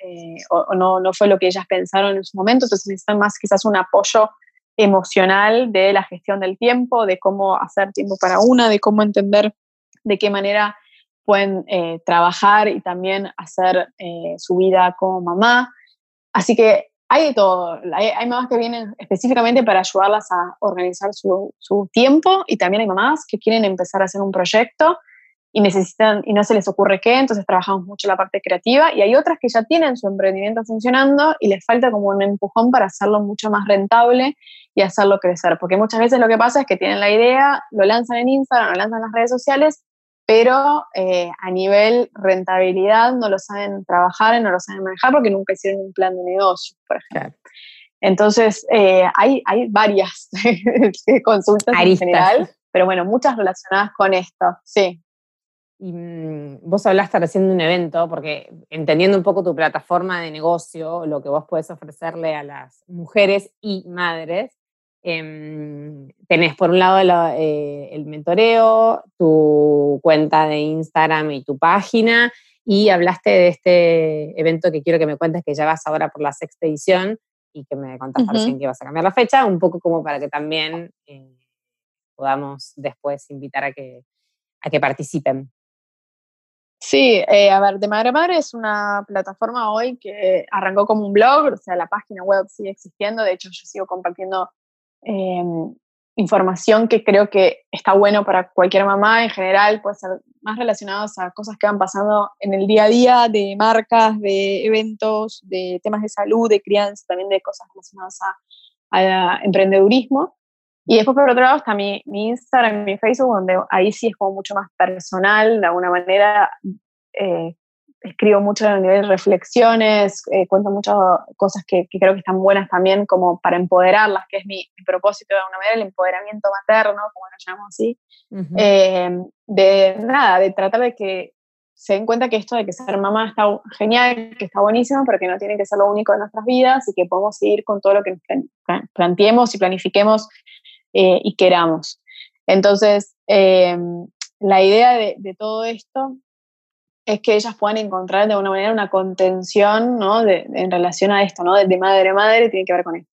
B: o, o no, no fue lo que ellas pensaron en su momento, entonces necesitan más quizás un apoyo emocional de la gestión del tiempo, de cómo hacer tiempo para una, de cómo entender de qué manera pueden eh, trabajar y también hacer eh, su vida como mamá. Así que hay de todo. Hay, hay, mamás que vienen específicamente para ayudarlas a organizar su, su tiempo y también hay mamás que quieren empezar a hacer un proyecto y necesitan y no se les ocurre qué, entonces trabajamos mucho la parte creativa y hay otras que ya tienen su emprendimiento funcionando y les falta como un empujón para hacerlo mucho más rentable y hacerlo crecer, porque muchas veces lo que pasa es que tienen la idea, lo lanzan en Instagram, lo lanzan en las redes sociales, pero eh, a nivel rentabilidad no lo saben trabajar, no lo saben manejar porque nunca hicieron un plan de negocio, por ejemplo. Entonces, eh, hay, hay varias consultas en general, pero bueno, muchas relacionadas con esto, sí.
A: Y mm, vos hablaste recién de un evento, porque entendiendo un poco tu plataforma de negocio, lo que vos puedes ofrecerle a las mujeres y madres, em, tenés por un lado eh, el mentoreo, tu cuenta de Instagram y tu página, y hablaste de este evento que quiero que me cuentes que ya vas ahora por la sexta edición y que me contaste recién que vas a cambiar la fecha, un poco como para que también eh, podamos después invitar a que, a que participen.
B: Sí, eh, a ver, De Madre Madre es una plataforma hoy que arrancó como un blog, o sea, la página web sigue existiendo, de hecho yo sigo compartiendo em, información que creo que está bueno para cualquier mamá en general, puede ser más relacionados a cosas que van pasando en el día a día, de marcas, de eventos, de temas de salud, de crianza, también de cosas relacionadas a, a emprendedurismo. Y después, por otro lado, está mi, mi Instagram, mi Facebook, donde ahí sí es como mucho más personal, de alguna manera. Eh, escribo mucho a nivel de reflexiones, eh, cuento muchas cosas que, creo que están buenas también como para empoderarlas, que es mi, propósito de alguna manera, el empoderamiento materno, como lo llamamos así. Eh, de nada, de tratar de que se den cuenta que esto de que ser mamá está genial, que está buenísimo, pero que no tiene que ser lo único de nuestras vidas y que podemos seguir con todo lo que planteemos y planifiquemos eh, y queramos. Entonces, em, la idea de, todo esto es que ellas puedan encontrar de alguna manera una contención ¿no? en relación a esto, ¿no? de, madre a madre, tiene que ver con esto.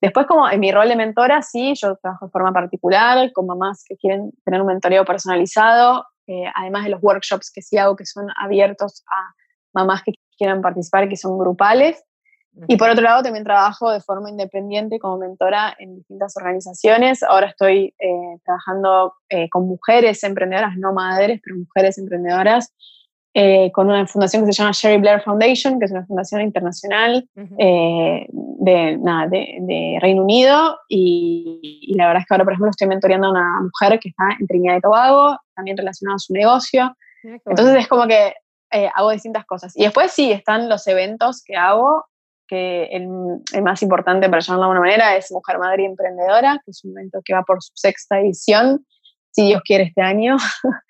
B: Después, como en mi rol de mentora, sí, yo trabajo de forma particular con mamás que quieren tener un mentoreo personalizado, eh, además de los workshops que sí hago que son abiertos a mamás que quieran participar, que son grupales. Y por otro lado, también trabajo de forma independiente como mentora en distintas organizaciones. Ahora estoy eh, trabajando eh, con mujeres emprendedoras, no madres, pero mujeres emprendedoras, eh, con una fundación que se llama Sherry Blair Foundation, que es una fundación internacional de, nada, de, Reino Unido. Y, la verdad es que ahora, por ejemplo, estoy mentoreando a una mujer que está en Trinidad y Tobago, también relacionada a su negocio. Entonces es como que hago distintas cosas. Y después sí, están los eventos que hago que el, más importante, para llamarlo de alguna manera, es Mujer Madre Emprendedora, que es un evento que va por su sexta edición, si Dios quiere este año.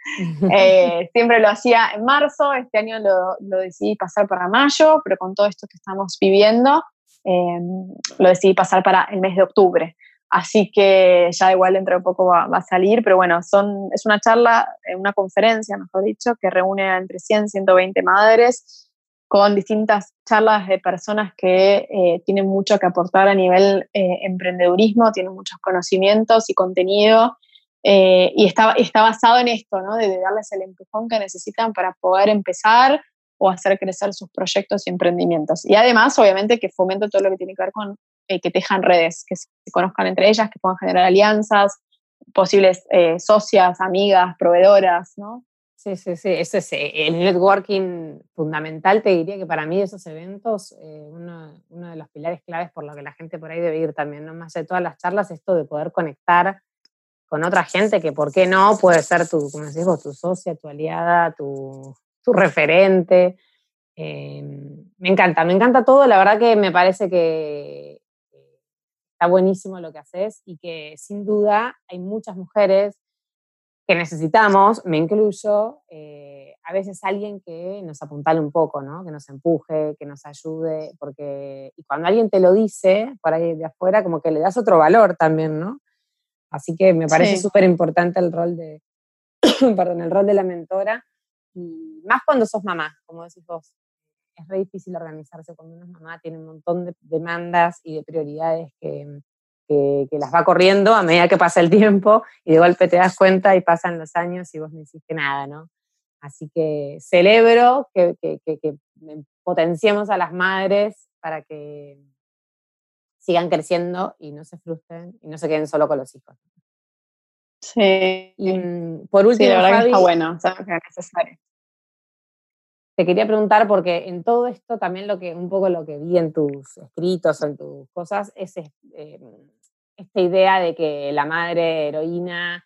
B: Eh, siempre lo hacía en marzo, este año lo, lo, decidí pasar para mayo, pero con todo esto que estamos viviendo, em, lo decidí pasar para el mes de octubre. Así que ya igual dentro de poco va, va, a salir, pero bueno, son, es una charla, eh, una conferencia, mejor dicho, que reúne a entre 100 y 120 madres con distintas charlas de personas que eh, tienen mucho que aportar a nivel eh, emprendedurismo, tienen muchos conocimientos y contenido, eh, y está, está basado en esto, ¿no? de, darles el empujón que necesitan para poder empezar o hacer crecer sus proyectos y emprendimientos. Y además, obviamente, que fomente todo lo que tiene que ver con que tejan redes, que se conozcan entre ellas, que puedan generar alianzas, posibles socias, amigas, proveedoras, ¿no?
A: Sí, sí, sí, eso es eh, el networking fundamental, te diría que para mí esos eventos, eh, uno, uno, de los pilares claves por lo que la gente por ahí debe ir también, ¿no? más de todas las charlas, esto de poder conectar con otra gente que, ¿por qué no? Puede ser tu, como tu socia, tu aliada, tu, tu referente. Em, me encanta, me encanta todo, la verdad que me parece que está buenísimo lo que haces y que sin duda hay muchas mujeres que necesitamos, me incluyo, eh, a veces alguien que nos apuntale un poco, ¿no? que nos empuje, que nos ayude, porque y cuando alguien te lo dice por ahí de afuera, como que le das otro valor también, ¿no? Así que me parece súper importante el rol de, perdón, el rol de la mentora, y más cuando sos mamá, como decís vos. Es re difícil organizarse cuando uno es mamá, tiene un montón de demandas y de prioridades que, que, las va corriendo a medida que pasa el tiempo y de golpe te das cuenta y pasan los años y vos no hiciste nada, ¿no? Así que celebro que, potenciemos a las madres para que sigan creciendo y no se frustren y no se queden solo con los hijos.
B: Sí.
A: Y mm, por último,
B: sí, la verdad está bueno, necesario.
A: Te quería preguntar porque en todo esto también lo que un poco lo que vi en tus escritos o en tus cosas es eh, esta idea de que la madre heroína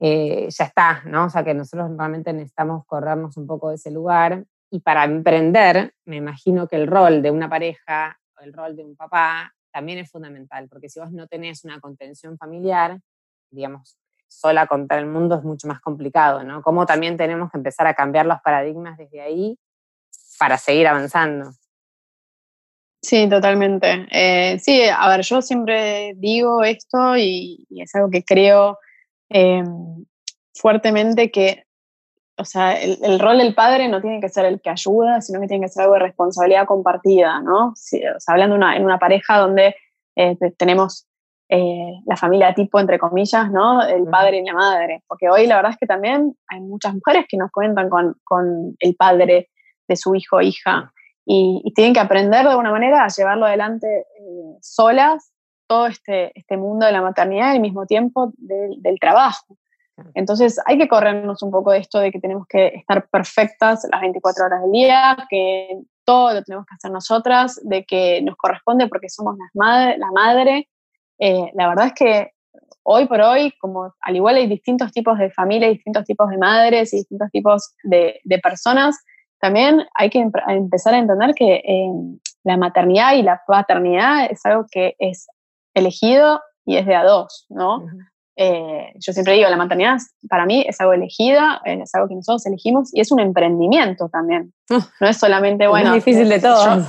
A: eh, ya está, ¿no? O sea, que nosotros realmente necesitamos corrernos un poco de ese lugar. Y para emprender, me imagino que el rol de una pareja, o el rol de un papá, también es fundamental, porque si vos no tenés una contención familiar, digamos, sola contra el mundo es mucho más complicado, ¿no? Cómo también tenemos que empezar a cambiar los paradigmas desde ahí para seguir avanzando.
B: Sí, totalmente. Eh, sí, a ver, yo siempre digo esto y, es algo que creo em, fuertemente que, o sea, el, rol del padre no tiene que ser el que ayuda, sino que tiene que ser algo de responsabilidad compartida, ¿no? o sea, hablando una, en una pareja donde eh, tenemos eh, la familia tipo, entre comillas, ¿no? El padre y la madre. Porque hoy la verdad es que también hay muchas mujeres que nos cuentan con, con el padre de su hijo o hija y, tienen que aprender de alguna manera a llevarlo adelante eh, solas, todo este, este mundo de la maternidad y al mismo tiempo del trabajo. Entonces hay que corrernos un poco de esto de que tenemos que estar perfectas las 24 horas del día, que todo lo tenemos que hacer nosotras, de que nos corresponde porque somos las madre, la madre. Eh, la verdad es que hoy por hoy, como al igual hay distintos tipos de familias, distintos tipos de madres y distintos tipos de, personas, también hay que empezar a entender que em, la maternidad y la paternidad es algo que es elegido y es de a dos, ¿no? Eh, yo siempre digo, la maternidad para mí es algo elegida, eh, es algo que nosotros elegimos y es un emprendimiento también. No es solamente, bueno...
A: Es difícil de todos.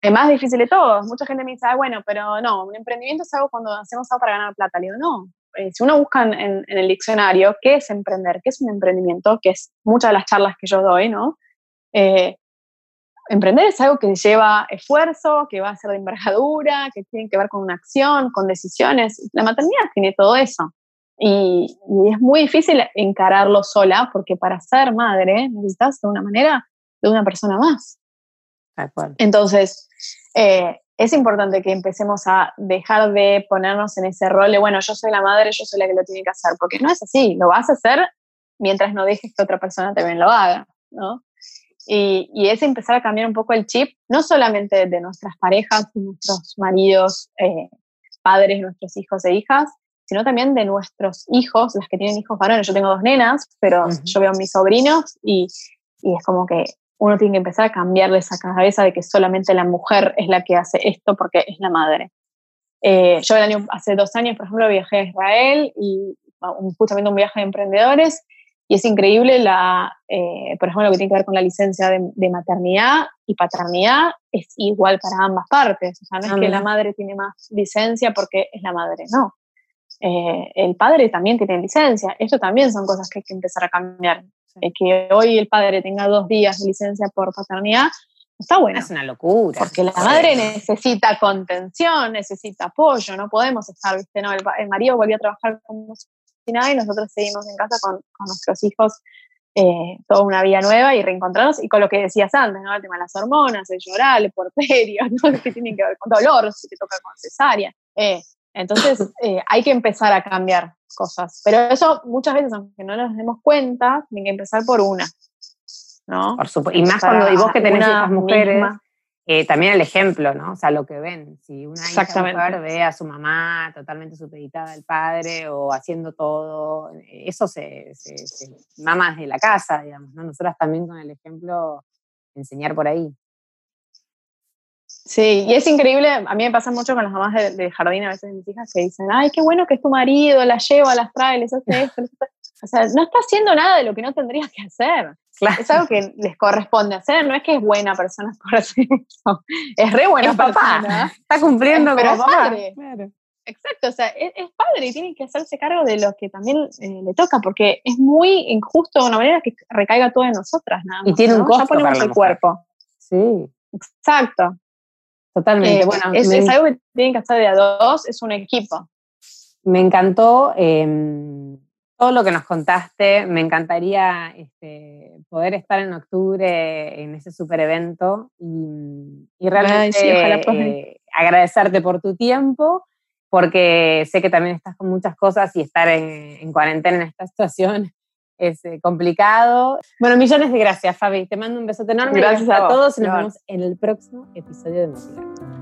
B: es más difícil de todos. Mucha gente me dice, ah, bueno, pero no, un emprendimiento es algo cuando hacemos algo para ganar plata. Le digo, no. Eh, si uno busca en, en, el diccionario qué es emprender, qué es un emprendimiento, que es muchas de las charlas que yo doy, ¿no? Eh, emprender es algo que lleva esfuerzo, que va a ser de envergadura, que tiene que ver con una acción, con decisiones. La maternidad tiene todo eso. Y, es muy difícil encararlo sola porque para ser madre necesitas de una manera de una persona más. Entonces, eh, es importante que empecemos a dejar de ponernos en ese rol de, bueno, yo soy la madre, yo soy la que lo tiene que hacer, porque no es así, lo vas a hacer mientras no dejes que otra persona también lo haga, ¿no? Y, es empezar a cambiar un poco el chip, no solamente de nuestras parejas, nuestros maridos, eh, padres, nuestros hijos e hijas, sino también de nuestros hijos, las que tienen hijos varones. Yo tengo dos nenas, pero yo veo a mis sobrinos y, y, es como que uno tiene que empezar a cambiarle esa cabeza de que solamente la mujer es la que hace esto porque es la madre. Eh, yo el año, hace dos años, por ejemplo, viajé a Israel y justamente un viaje de emprendedores y es increíble, la, eh, por ejemplo, lo que tiene que ver con la licencia de, maternidad y paternidad es igual para ambas partes. O sea, no es ah, que la madre tiene más licencia porque es la madre, no. Eh, el padre también tiene licencia. Esto también son cosas que hay que empezar a cambiar. que hoy el padre tenga dos días de licencia por paternidad está bueno.
A: Es una locura.
B: Porque la madre necesita contención, necesita apoyo, no podemos estar, viste, no, el, marido volvió a trabajar como si nada y nosotros seguimos en casa con, nuestros hijos eh, toda una vida nueva y reencontrarnos y con lo que decías antes, ¿no? El tema de las hormonas, el llorar, el porperio, ¿no? que tienen que ver con dolor, si te toca con cesárea. Eh, entonces eh, hay que empezar a cambiar cosas. Pero eso muchas veces, aunque no nos demos cuenta, tiene que empezar por una. ¿no?
A: Por supuesto. Y más cuando y vos que tenés hijas mujeres, eh, también el ejemplo, ¿no? O sea, lo que ven. Si una hija mujer ve a su mamá totalmente supeditada al padre o haciendo todo, eso se, se, se mama desde la casa, digamos, ¿no? Nosotras también con el ejemplo enseñar por ahí.
B: Sí, y es increíble, a mí me pasa mucho con las mamás de, jardín a veces de mis hijas que dicen, ay, qué bueno que es tu marido, la lleva, las trae, les hace esto, O sea, no está haciendo nada de lo que no tendría que hacer. Es algo que les corresponde hacer, no es que es buena persona por hacer eso. Es re buena
A: papá. Está cumpliendo
B: como papá. Exacto, o sea, es, padre y tiene que hacerse cargo de lo que también eh, le toca, porque es muy injusto de una manera que recaiga todo en nosotras. Nada
A: y tiene un costo. Ya
B: ponemos el cuerpo.
A: Sí.
B: Exacto.
A: Totalmente.
B: Eh, bueno, es, algo que tienen que hacer de a dos, es un equipo.
A: Me encantó. Em, todo lo que nos contaste. Me encantaría este, poder estar en octubre en ese super evento y, realmente eh, agradecerte por tu tiempo, porque sé que también estás con muchas cosas y estar en, cuarentena en esta situación es eh, complicado. Bueno, millones de gracias, Fabi. Te mando un besote enorme.
B: Gracias, a,
A: todos y nos vemos en el próximo episodio de Motivar.